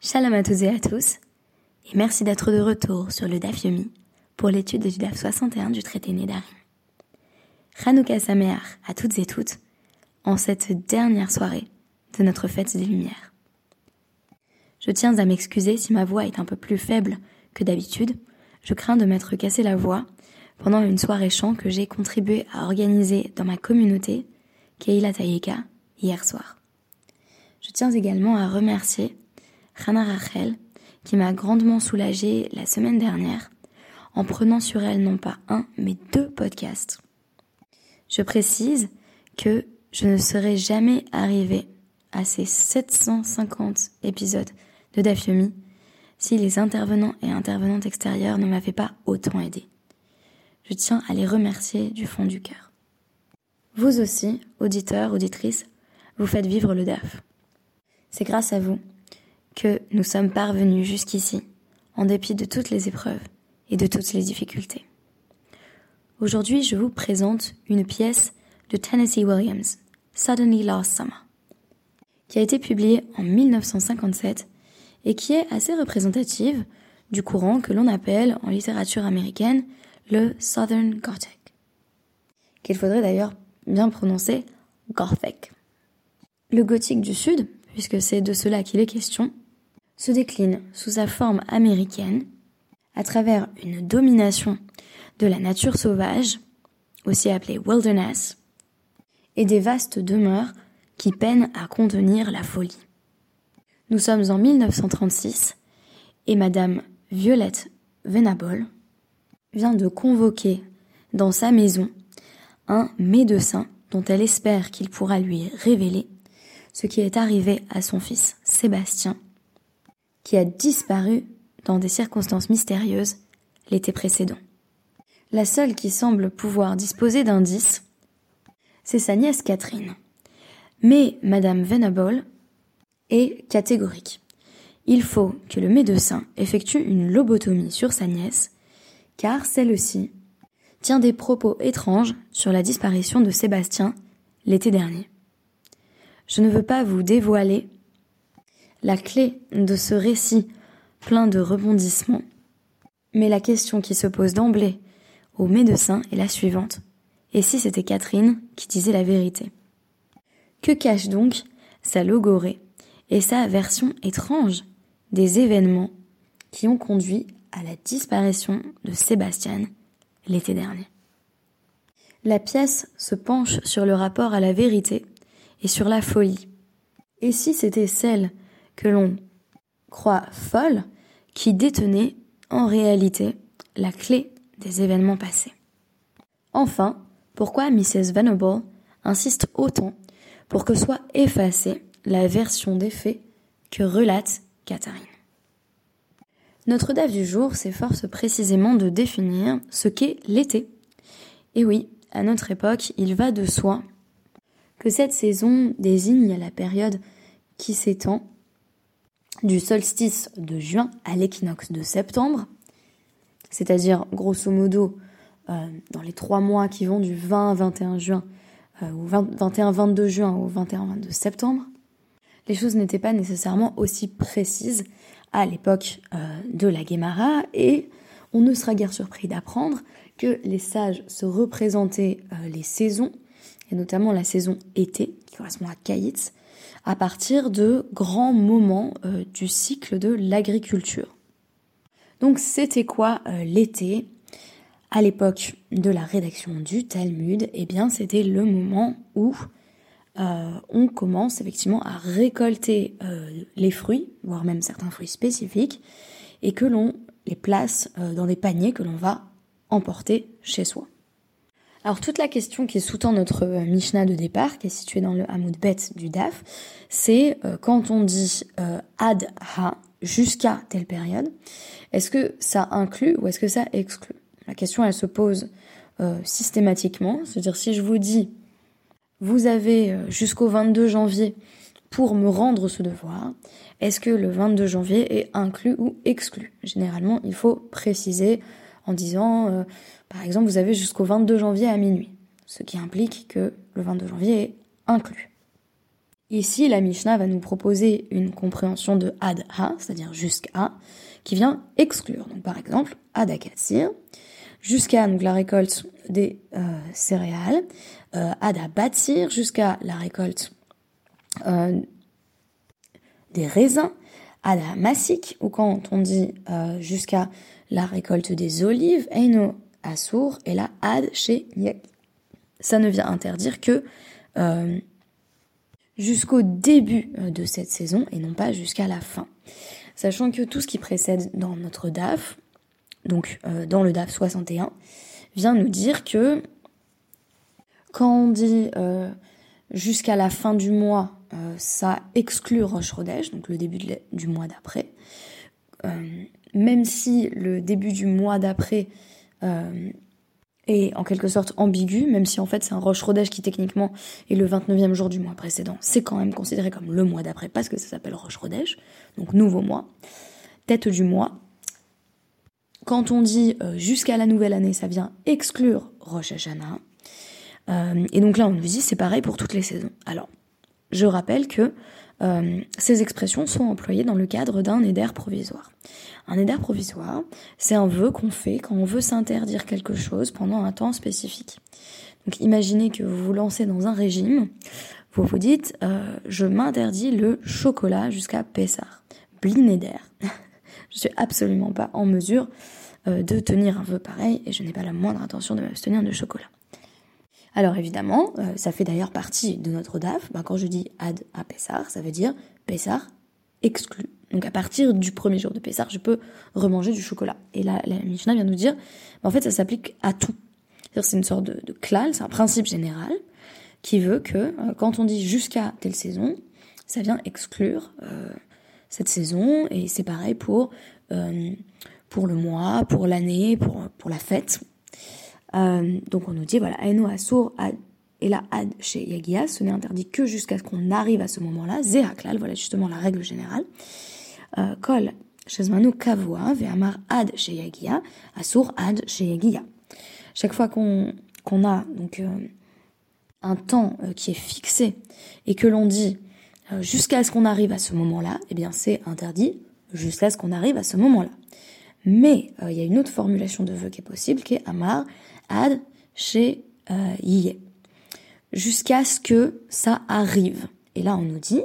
Shalom à toutes et à tous, et merci d'être de retour sur le DAF Yomi pour l'étude du DAF 61 du traité Nédarim. Chanukah Sameach à toutes et toutes en cette dernière soirée de notre fête des Lumières. Je tiens à m'excuser si ma voix est un peu plus faible que d'habitude. Je crains de m'être cassé la voix pendant une soirée chant que j'ai contribué à organiser dans ma communauté, Keila Tayeka, hier soir. Je tiens également à remercier Rana Rachel, qui m'a grandement soulagée la semaine dernière en prenant sur elle non pas un, mais deux podcasts. Je précise que je ne serais jamais arrivée à ces 750 épisodes de Dafyomi si les intervenants et intervenantes extérieures ne m'avaient pas autant aidé. Je tiens à les remercier du fond du cœur. Vous aussi, auditeurs, auditrices, vous faites vivre le DAF. C'est grâce à vous que nous sommes parvenus jusqu'ici, en dépit de toutes les épreuves et de toutes les difficultés. Aujourd'hui, je vous présente une pièce de Tennessee Williams, Suddenly Last Summer, qui a été publiée en 1957 et qui est assez représentative du courant que l'on appelle en littérature américaine le Southern Gothic, qu'il faudrait d'ailleurs bien prononcer Gothic. Le gothique du Sud, puisque c'est de cela qu'il est question, se décline sous sa forme américaine à travers une domination de la nature sauvage, aussi appelée wilderness, et des vastes demeures qui peinent à contenir la folie. Nous sommes en 1936 et Madame Violette Venable vient de convoquer dans sa maison un médecin dont elle espère qu'il pourra lui révéler ce qui est arrivé à son fils Sébastien qui a disparu dans des circonstances mystérieuses l'été précédent. La seule qui semble pouvoir disposer d'indices, c'est sa nièce Catherine. Mais Madame Venable est catégorique. Il faut que le médecin effectue une lobotomie sur sa nièce, car celle-ci tient des propos étranges sur la disparition de Sébastien l'été dernier. Je ne veux pas vous dévoiler la clé de ce récit plein de rebondissements. Mais la question qui se pose d'emblée au médecin est la suivante. Et si c'était Catherine qui disait la vérité? Que cache donc sa logorée et sa version étrange des événements qui ont conduit à la disparition de Sébastien l'été dernier? La pièce se penche sur le rapport à la vérité et sur la folie. Et si c'était celle que l'on croit folle qui détenait en réalité la clé des événements passés. Enfin, pourquoi Mrs. Venable insiste autant pour que soit effacée la version des faits que relate Catherine? Notre DAF du jour s'efforce précisément de définir ce qu'est l'été. Et oui, à notre époque, il va de soi que cette saison désigne la période qui s'étend du solstice de juin à l'équinoxe de septembre, c'est-à-dire grosso modo euh, dans les trois mois qui vont du 20-21 juin euh, au 21-22 juin au 21-22 septembre, les choses n'étaient pas nécessairement aussi précises à l'époque euh, de la Guémara et on ne sera guère surpris d'apprendre que les sages se représentaient les saisons, et notamment la saison été, qui correspond à Kaïtz, à partir de grands moments euh, du cycle de l'agriculture. Donc c'était quoi euh, l'été? À l'époque de la rédaction du Talmud Eh bien c'était le moment où euh, on commence effectivement à récolter les fruits, voire même certains fruits spécifiques, et que l'on les place dans des paniers que l'on va emporter chez soi. Alors toute la question qui sous-tend notre euh, Mishnah de départ, qui est située dans le Hamoud Bet du Daf, c'est euh, quand on dit euh, ad ha jusqu'à telle période, est-ce que ça inclut ou est-ce que ça exclut? La question elle se pose systématiquement, c'est-à-dire si je vous dis vous avez jusqu'au 22 janvier pour me rendre ce devoir, est-ce que le 22 janvier est inclus ou exclu? Généralement, il faut préciser en disant par exemple, vous avez jusqu'au 22 janvier à minuit, ce qui implique que le 22 janvier est inclus. Ici, la Mishnah va nous proposer une compréhension de ad ha, c'est-à-dire jusqu'à, qui vient exclure. Donc, par exemple, ad akatsir, jusqu'à donc la récolte des euh, céréales, euh, ad abatsir, jusqu'à la récolte euh, des raisins, ad masik, ou quand on dit euh, jusqu'à la récolte des olives, eino assour, et là ad chez Ça ne vient interdire que euh, jusqu'au début euh, de cette saison et non pas jusqu'à la fin. Sachant que tout ce qui précède dans notre DAF, donc dans le DAF 61, vient nous dire que quand on dit jusqu'à la fin du mois, ça exclut Roche Rodèche, donc le début du mois d'après. même si le début du mois d'après est en quelque sorte ambigu, même si en fait c'est un roche rodèche qui techniquement est le 29e jour du mois précédent. C'est quand même considéré comme le mois d'après parce que ça s'appelle roche rodèche, donc nouveau mois. Tête du mois. Quand on dit euh, jusqu'à la nouvelle année, ça vient exclure Rosh Hashanah. Euh, et donc là, on nous dit c'est pareil pour toutes les saisons. Alors, je rappelle que euh, ces expressions sont employées dans le cadre d'un éder provisoire. Un éder provisoire, c'est un vœu qu'on fait quand on veut s'interdire quelque chose pendant un temps spécifique. Donc imaginez que vous vous lancez dans un régime, vous vous dites euh, je m'interdis le chocolat jusqu'à Pessah. Blinéder. je suis absolument pas en mesure euh, de tenir un vœu pareil et je n'ai pas la moindre intention de m'abstenir de chocolat. Alors évidemment, euh, ça fait d'ailleurs partie de notre DAF. Ben, quand je dis ad à Pessar, ça veut dire Pessar exclu. Donc à partir du premier jour de Pessar, je peux remanger du chocolat. Et là, la Mishnah vient nous dire, ben, en fait, ça s'applique à tout. C'est une sorte de, de c'est un principe général qui veut que euh, quand on dit jusqu'à telle saison, ça vient exclure euh, cette saison et c'est pareil pour pour le mois, pour l'année, pour pour la fête. Euh, donc on nous dit, voilà, Aeno Asur et la Ad chez Yagia, ce n'est interdit que jusqu'à ce qu'on arrive à ce moment-là. Zeraklal, voilà justement la règle générale. Euh, Kol Shezmanu Kavua, Ve'amar Ad chez Yagia, Asur Ad chez Yagia. Chaque fois qu'on qu'on a donc euh, un temps qui est fixé et que l'on dit jusqu'à ce qu'on arrive à ce moment-là, eh bien c'est interdit jusqu'à ce qu'on arrive à ce moment-là. Mais il y a une autre formulation de vœu qui est possible, qui est Amar ad chez euh, jusqu'à ce que ça arrive. Et là, on nous dit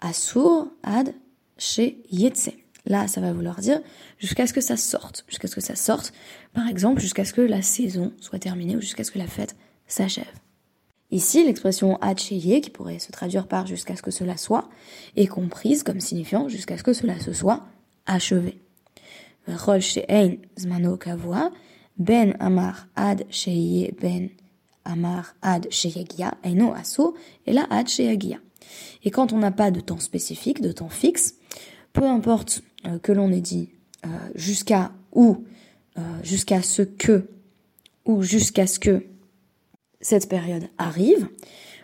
asur ad chez yetse. Là, ça va vouloir dire jusqu'à ce que ça sorte, jusqu'à ce que ça sorte, par exemple, jusqu'à ce que la saison soit terminée ou jusqu'à ce que la fête s'achève. Ici, l'expression ye, qui pourrait se traduire par jusqu'à ce que cela soit, est comprise comme signifiant jusqu'à ce que cela se soit achevé. Rol zmano kavua, ben amar ad sheye ben amar ad sheyagia, et non asso, et là ad sheyagia. Et quand on n'a pas de temps spécifique, de temps fixe, peu importe euh, que l'on ait dit euh, jusqu'à ou euh, jusqu'à ce que ou jusqu'à ce que cette période arrive,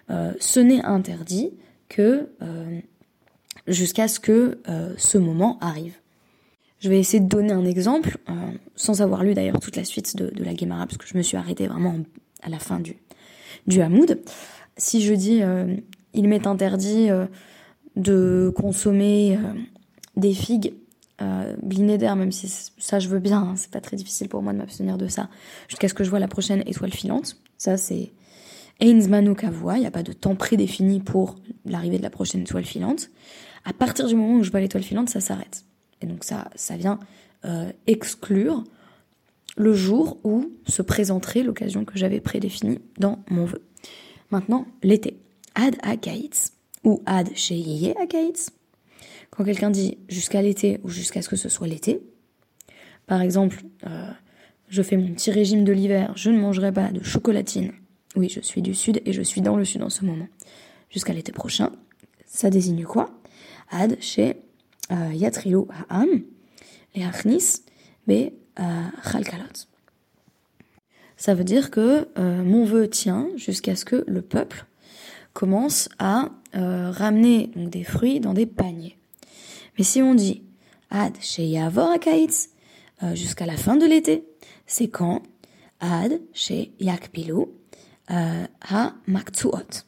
ce n'est interdit que jusqu'à ce que ce moment arrive. Je vais essayer de donner un exemple, euh, sans avoir lu d'ailleurs toute la suite de, la Gemara, parce que je me suis arrêtée vraiment à la fin du, du Hamoud. Si je dis euh, il m'est interdit euh, de consommer des figues euh, d'air, même si ça je veux bien, hein, c'est pas très difficile pour moi de m'abstenir de ça, jusqu'à ce que je vois la prochaine étoile filante. Ça c'est Einsmanu Kavua, il n'y a pas de temps prédéfini pour l'arrivée de la prochaine étoile filante. À partir du moment où je vois l'étoile filante, ça s'arrête. Et donc ça, ça vient euh, exclure le jour où se présenterait l'occasion que j'avais prédéfinie dans mon vœu. Maintenant, l'été. Ad akaitz ou ad sheyeye akaitz. Quand quelqu'un dit jusqu'à l'été ou jusqu'à ce que ce soit l'été, par exemple, euh, je fais mon petit régime de l'hiver, je ne mangerai pas de chocolatine. Oui, je suis du sud et je suis dans le sud en ce moment. Jusqu'à l'été prochain, ça désigne quoi? Ad chez euh, chalkalot. Ça veut dire que euh, mon vœu tient jusqu'à ce que le peuple commence à euh, ramener donc, des fruits dans des paniers. Mais si on dit ad sheyavor akaitz jusqu'à la fin de l'été, c'est quand ad she yakpilu ha maktsuot.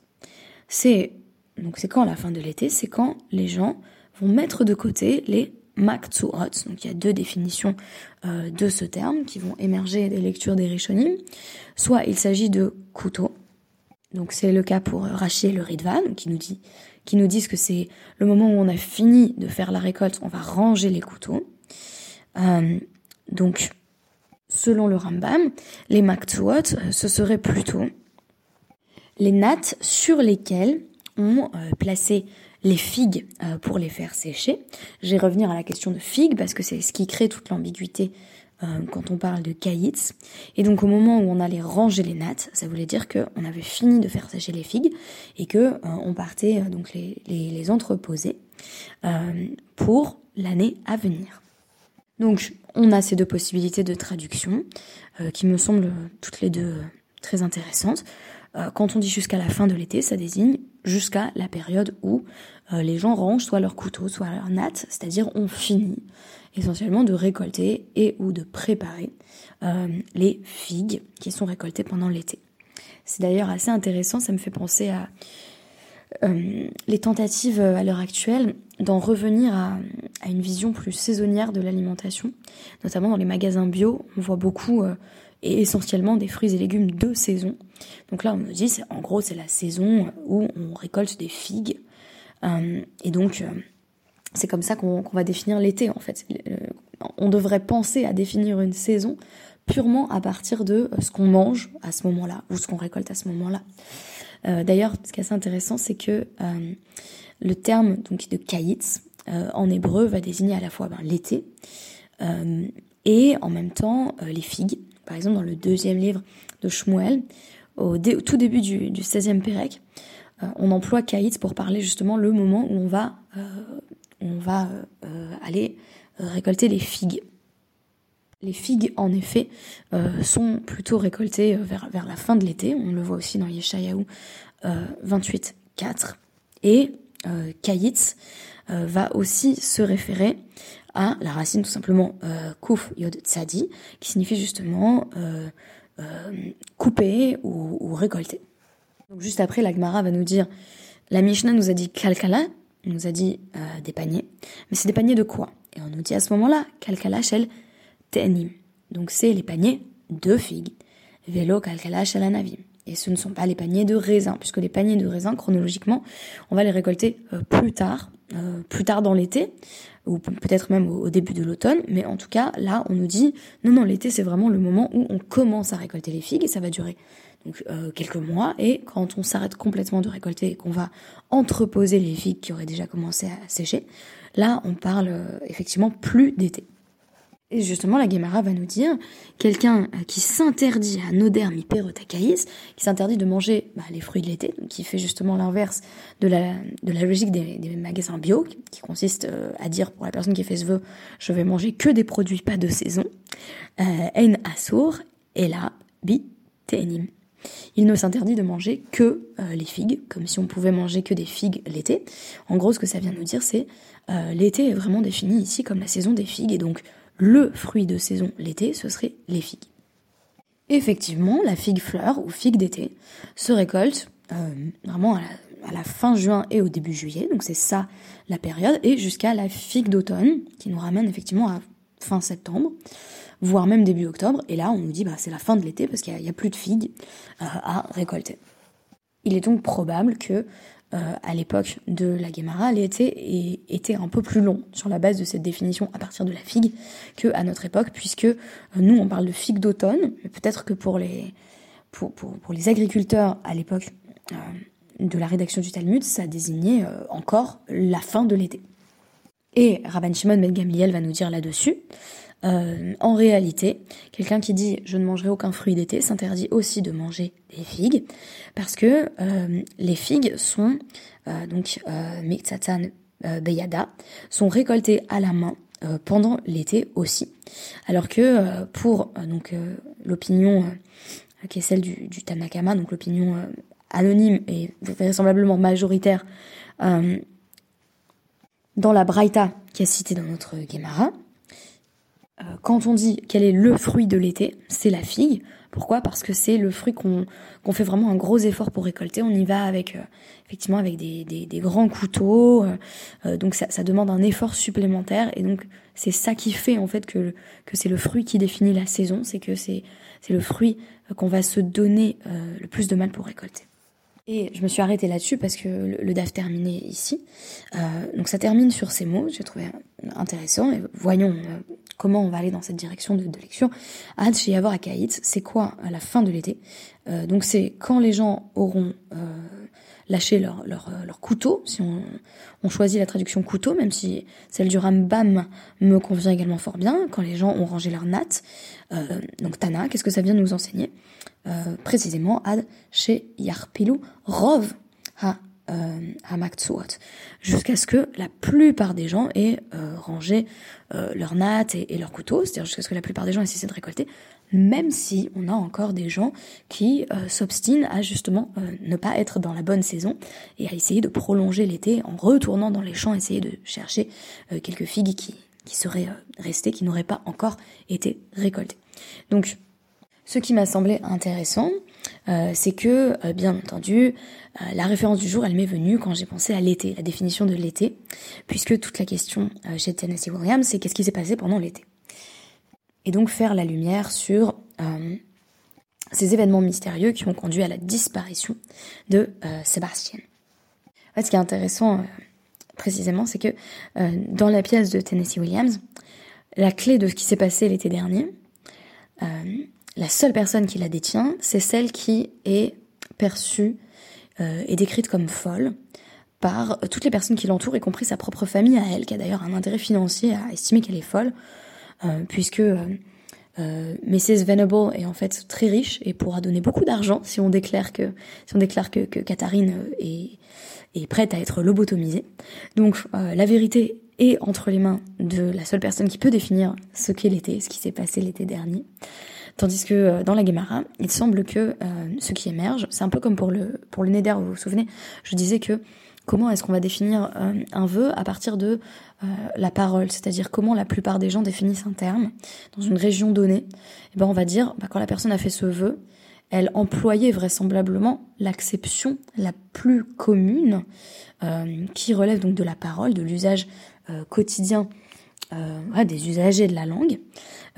C'est donc c'est quand la fin de l'été? C'est quand les gens vont mettre de côté les maktuot. Donc il y a deux définitions euh, de ce terme qui vont émerger des lectures des Rishonim. Soit il s'agit de couteaux. Donc c'est le cas pour Rachel le Ridvan qui nous dit qui nous disent que c'est le moment où on a fini de faire la récolte, on va ranger les couteaux. Euh, donc selon le Rambam, les maktuot, euh, ce serait plutôt les nattes sur lesquelles on euh, placé les figues euh, pour les faire sécher. Je vais revenir à la question de figues parce que c'est ce qui crée toute l'ambiguïté quand on parle de caïts. Et donc au moment où on allait ranger les nattes, ça voulait dire qu'on avait fini de faire sécher les figues et que on partait donc les, entreposer pour l'année à venir. Donc on a ces deux possibilités de traduction euh, qui me semblent toutes les deux très intéressantes. Euh, quand on dit jusqu'à la fin de l'été, ça désigne jusqu'à la période où euh, les gens rangent soit leurs couteaux, soit leurs nattes, c'est-à-dire on finit essentiellement de récolter et ou de préparer les figues qui sont récoltées pendant l'été. C'est d'ailleurs assez intéressant, ça me fait penser à euh, les tentatives euh, à l'heure actuelle d'en revenir à, une vision plus saisonnière de l'alimentation, notamment dans les magasins bio, on voit beaucoup euh, et essentiellement des fruits et légumes de saison. Donc là, on nous dit, en gros, c'est la saison où on récolte des figues. et donc, c'est comme ça qu'on va définir l'été, en fait. on devrait penser à définir une saison purement à partir de ce qu'on mange à ce moment-là, ou ce qu'on récolte à ce moment-là. Euh, d'ailleurs, ce qui est assez intéressant, c'est que euh, le terme donc de kaïtz euh, en hébreu va désigner à la fois ben, l'été et en même temps les figues. Par exemple, dans le deuxième livre de Shmuel, au, tout début du, du 16e Pérec, on emploie kaïtz pour parler justement le moment où on va, on va aller récolter les figues. Les figues, en effet, euh, sont plutôt récoltées euh, vers, vers la fin de l'été. On le voit aussi dans Yeshayahu euh, 28, 4. Et euh, euh, va aussi se référer à la racine tout simplement euh, Kuf Yod Tzadi, qui signifie justement couper ou, récolter. Juste après, la Gemara va nous dire, la Mishnah nous a dit Kalkala, nous a dit des paniers, mais c'est des paniers de quoi? Et on nous dit à ce moment-là, Kalkala Shel tenim. Donc c'est les paniers de figues. Vélo kalkalash alanavim. Et ce ne sont pas les paniers de raisins, puisque les paniers de raisins, chronologiquement, on va les récolter euh, plus tard, euh, plus tard dans l'été, ou peut-être même au, début de l'automne. Mais en tout cas, là, on nous dit, non, non, l'été, c'est vraiment le moment où on commence à récolter les figues, et ça va durer donc euh, quelques mois. Et quand on s'arrête complètement de récolter et qu'on va entreposer les figues qui auraient déjà commencé à sécher, là, on parle effectivement plus d'été. Et justement, la Gemara va nous dire, quelqu'un euh, qui s'interdit à Noder Miperotakaïs, qui s'interdit de manger bah, les fruits de l'été, qui fait justement l'inverse de la, logique des, magasins bio, qui consiste euh, à dire pour la personne qui fait ce vœu, je vais manger que des produits pas de saison, euh, En Assour, et là, Bi Tenim. Il ne s'interdit de manger que les figues, comme si on pouvait manger que des figues l'été. En gros, ce que ça vient nous dire, c'est l'été est vraiment défini ici comme la saison des figues, et donc le fruit de saison l'été, ce serait les figues. Effectivement, la figue fleur ou figue d'été se récolte euh, vraiment à la, fin juin et au début juillet, donc c'est ça la période, et jusqu'à la figue d'automne, qui nous ramène effectivement à fin septembre, voire même début octobre, et là on nous dit bah c'est la fin de l'été parce qu'il n'y a, plus de figues euh, à récolter. Il est donc probable que euh, à l'époque de la Guémara, l'été était un peu plus long sur la base de cette définition à partir de la figue que à notre époque, puisque euh, nous on parle de figue d'automne, mais peut-être que pour les agriculteurs à l'époque euh, de la rédaction du Talmud, ça désignait encore la fin de l'été. Et Rabban Shimon Ben Gamliel va nous dire là-dessus euh, en réalité, quelqu'un qui dit je ne mangerai aucun fruit d'été s'interdit aussi de manger des figues parce que euh, les figues sont euh, donc Miktsatan Beyada sont récoltées à la main pendant l'été aussi, alors que pour donc l'opinion qui est celle du, du Tanakama, donc l'opinion anonyme et vraisemblablement majoritaire dans la Braïta qui est citée dans notre Gemara, quand on dit quel est le fruit de l'été, c'est la figue. Pourquoi? Parce que c'est le fruit qu'on fait vraiment un gros effort pour récolter. On y va avec euh, effectivement avec des, grands couteaux, euh, euh, donc ça, demande un effort supplémentaire. Et donc c'est ça qui fait en fait que, que c'est le fruit qui définit la saison, c'est que c'est le fruit qu'on va se donner le plus de mal pour récolter. Et je me suis arrêtée là-dessus parce que le, DAF terminait ici. donc ça termine sur ces mots, j'ai trouvé intéressant. Voyons comment on va aller dans cette direction de, lecture. Ad Sheyavar Akaït, c'est quoi la fin de l'été euh, Donc c'est quand les gens auront euh, lâché euh, leur, couteau, si on, choisit la traduction couteau, même si celle du Rambam me convient également fort bien, quand les gens ont rangé leur natte. Donc Tana, qu'est-ce que ça vient nous enseigner? Précisément, Ad chez Yarpilu Rov ha euh, jusqu'à ce que la plupart des gens aient euh, rangé euh, leurs nattes et, leurs couteaux, c'est-à-dire jusqu'à ce que la plupart des gens aient cessé de récolter, même si on a encore des gens qui euh, s'obstinent à justement ne pas être dans la bonne saison et à essayer de prolonger l'été en retournant dans les champs, essayer de chercher quelques figues qui, qui seraient restées, qui n'auraient pas encore été récoltées. Donc, ce qui m'a semblé intéressant, euh, c'est que, euh, bien entendu, euh, la référence du jour, elle m'est venue quand j'ai pensé à l'été, la définition de l'été, puisque toute la question chez Tennessee Williams, c'est qu'est-ce qui s'est passé pendant l'été. Et donc faire la lumière sur ces événements mystérieux qui ont conduit à la disparition de Sébastien. En ce qui est intéressant précisément, c'est que dans la pièce de Tennessee Williams, la clé de ce qui s'est passé l'été dernier, la seule personne qui la détient, c'est celle qui est perçue euh, et décrite comme folle par toutes les personnes qui l'entourent, y compris sa propre famille à elle, qui a d'ailleurs un intérêt financier à estimer qu'elle est folle, euh, puisque euh, Mrs. Venable est en fait très riche et pourra donner beaucoup d'argent si on déclare que si on est prête à être lobotomisée. Donc la vérité est entre les mains de la seule personne qui peut définir ce qu'est l'été, ce qui s'est passé l'été dernier. Tandis que euh, dans la Gemara, il semble que euh, ce qui émerge, c'est un peu comme pour le pour le Neder, vous vous souvenez, je disais que comment est-ce qu'on va définir euh, un vœu à partir de la parole, c'est-à-dire comment la plupart des gens définissent un terme dans une région donnée? Et eh ben on va dire bah, quand la personne a fait ce vœu, elle employait vraisemblablement l'acception la plus commune qui relève donc de la parole, de l'usage quotidien euh, des usagers de la langue.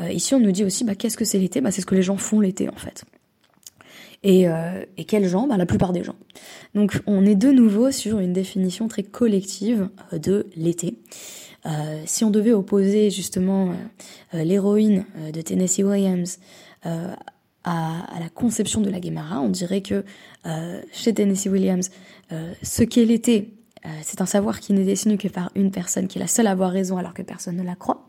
Euh, ici, on nous dit aussi, bah, qu'est-ce que c'est l'été? Bah, C'est ce que les gens font l'été, en fait. Et, euh, quels gens? Bah, La plupart des gens. Donc, on est de nouveau sur une définition très collective de l'été. Si on devait opposer justement l'héroïne de Tennessee Williams à, à, la conception de la Guémara, on dirait que chez Tennessee Williams, ce qu'est l'été, euh, c'est un savoir qui n'est détenu que par une personne qui est la seule à avoir raison alors que personne ne la croit.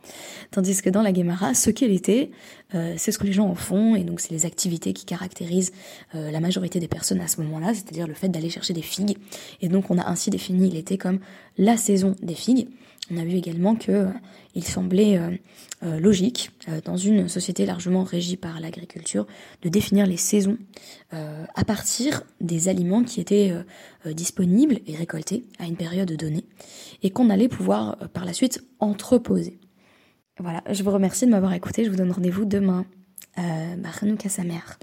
Tandis que dans la Guémara, ce qu'est l'été, euh, c'est ce que les gens en font et donc c'est les activités qui caractérisent euh, la majorité des personnes à ce moment-là, c'est-à-dire le fait d'aller chercher des figues. Et donc on a ainsi défini l'été comme la saison des figues. On a vu également que euh, il semblait euh, euh, logique, dans une société largement régie par l'agriculture, de définir les saisons à partir des aliments qui étaient disponibles et récoltés à une période donnée, et qu'on allait pouvoir par la suite entreposer. Voilà, je vous remercie de m'avoir écouté, je vous donne rendez-vous demain. Euh, sa mère.